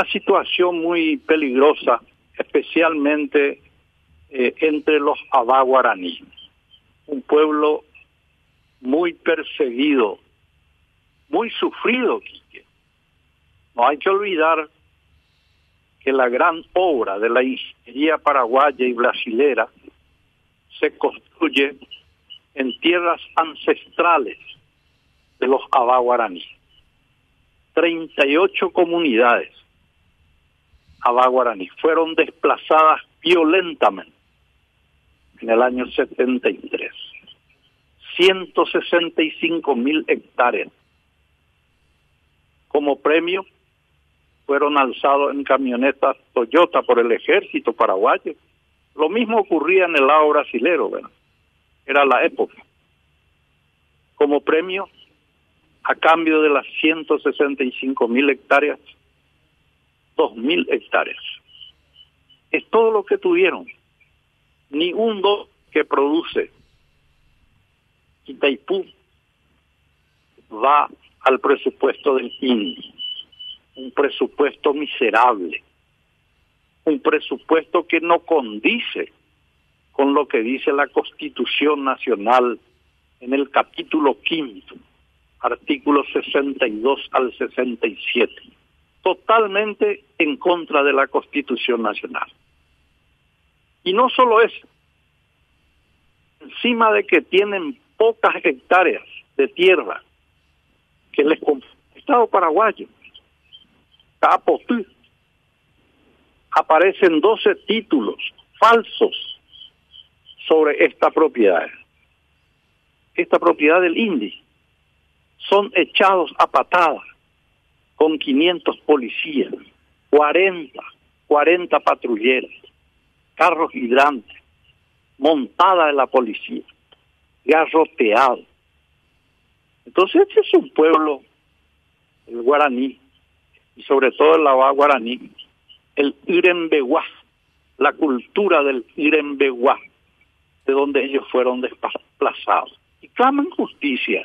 una situación muy peligrosa, especialmente eh, entre los abaguaraní, un pueblo muy perseguido, muy sufrido, No hay que olvidar que la gran obra de la ingeniería paraguaya y brasilera se construye en tierras ancestrales de los abaguaraní. 38 comunidades abaguaraní fueron desplazadas violentamente en el año 73. 165 mil hectáreas. Como premio fueron alzados en camionetas Toyota por el ejército paraguayo. Lo mismo ocurría en el lado brasilero, era la época. Como premio, a cambio de las 165 mil hectáreas, 2 mil hectáreas. Es todo lo que tuvieron. Ni un dos que produce Itaipú va al presupuesto del INDI. Un presupuesto miserable. Un presupuesto que no condice con lo que dice la Constitución Nacional en el capítulo quinto, artículos 62 al 67. Totalmente en contra de la Constitución Nacional. Y no solo eso, encima de que tienen pocas hectáreas de tierra que les el Estado paraguayo, Capotú, aparecen 12 títulos falsos sobre esta propiedad. Esta propiedad del INDI son echados a patadas con 500 policías, 40, 40 patrulleros, carros hidrantes, montada de la policía, garroteado. Entonces este es un pueblo, el guaraní, y sobre todo el lava guaraní, el Irembeguá, la cultura del Irembeguá, de donde ellos fueron desplazados. Y claman justicia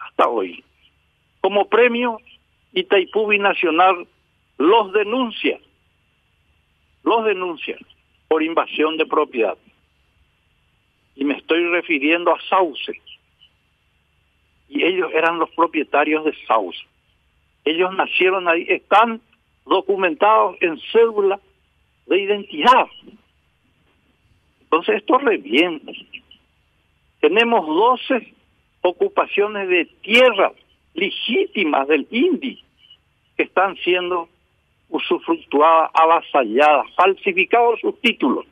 hasta hoy. Como premio, Itaipú Binacional los denuncia, los denuncia por invasión de propiedad y me estoy refiriendo a Sauce. Y ellos eran los propietarios de Sauce. Ellos nacieron ahí, están documentados en cédula de identidad. Entonces esto revienta. Tenemos 12 ocupaciones de tierra legítimas del INDI que están siendo usufructuadas, avasalladas, falsificados sus títulos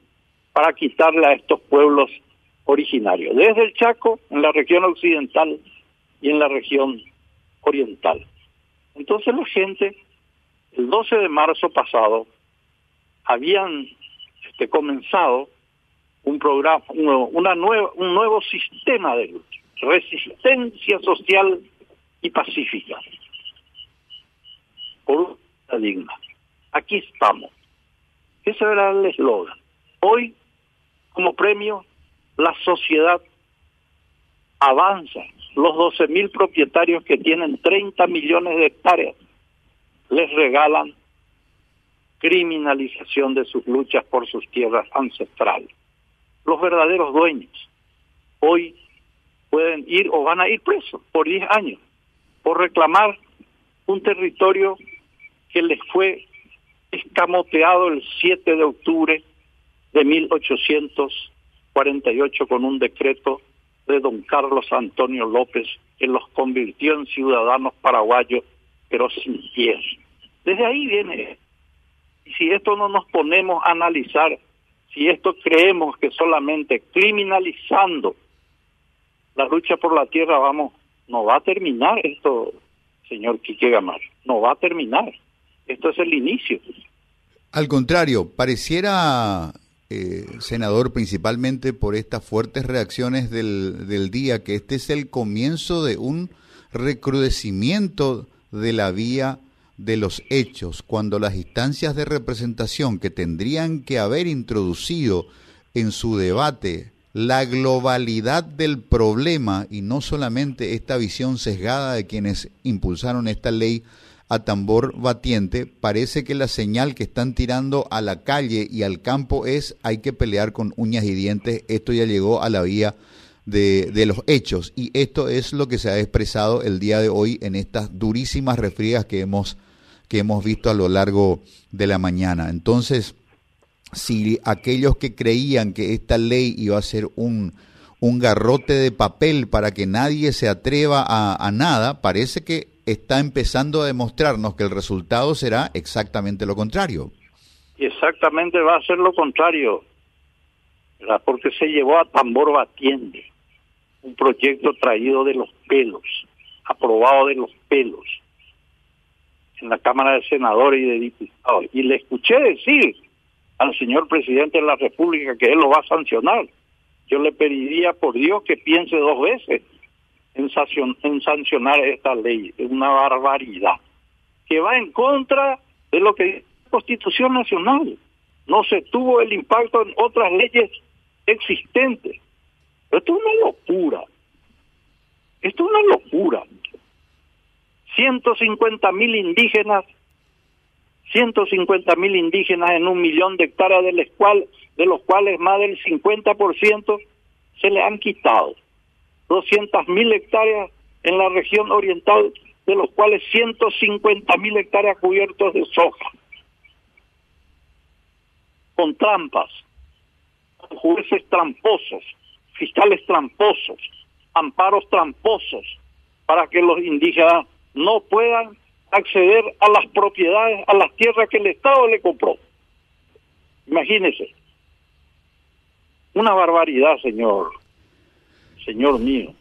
para quitarle a estos pueblos originario, desde el Chaco, en la región occidental y en la región oriental. Entonces la gente, el 12 de marzo pasado, habían este, comenzado un programa, una nueva, un nuevo sistema de resistencia social y pacífica, por una digna. Aquí estamos. Ese era el eslogan. Hoy, como premio, la sociedad avanza. Los 12 mil propietarios que tienen 30 millones de hectáreas les regalan criminalización de sus luchas por sus tierras ancestrales. Los verdaderos dueños hoy pueden ir o van a ir presos por 10 años por reclamar un territorio que les fue escamoteado el 7 de octubre de 1800 48 con un decreto de don Carlos Antonio López que los convirtió en ciudadanos paraguayos, pero sin tierra. Desde ahí viene. Y si esto no nos ponemos a analizar, si esto creemos que solamente criminalizando la lucha por la tierra vamos, no va a terminar esto, señor Quique Gamar, no va a terminar. Esto es el inicio. Al contrario, pareciera eh, senador, principalmente por estas fuertes reacciones del, del día, que este es el comienzo de un recrudecimiento de la vía de los hechos, cuando las instancias de representación que tendrían que haber introducido en su debate la globalidad del problema y no solamente esta visión sesgada de quienes impulsaron esta ley a tambor batiente, parece que la señal que están tirando a la calle y al campo es hay que pelear con uñas y dientes, esto ya llegó a la vía de, de los hechos y esto es lo que se ha expresado el día de hoy en estas durísimas refriegas que hemos, que hemos visto a lo largo de la mañana. Entonces, si aquellos que creían que esta ley iba a ser un, un garrote de papel para que nadie se atreva a, nada, parece que está empezando a demostrarnos que el resultado será exactamente lo contrario. Exactamente va a ser lo contrario, porque se llevó a tambor batiente un proyecto traído de los pelos, aprobado de los pelos en la Cámara de Senadores y de Diputados. Y le escuché decir al señor presidente de la República que él lo va a sancionar yo le pediría por Dios que piense dos veces en, sancionar esta ley. Es una barbaridad que va en contra de lo que dice la Constitución Nacional. No se tuvo el impacto en otras leyes existentes. Esto es una locura. Esto es una locura. 150 mil indígenas 150 mil indígenas en un millón de hectáreas, de los, cuales, de los cuales más del 50% se le han quitado. 200 mil hectáreas en la región oriental, de los cuales 150 mil hectáreas cubiertos de soja. Con trampas, jueces tramposos, fiscales tramposos, amparos tramposos, para que los indígenas no puedan acceder a las propiedades, a las tierras que el Estado le compró. Imagínese. Una barbaridad, señor, señor mío.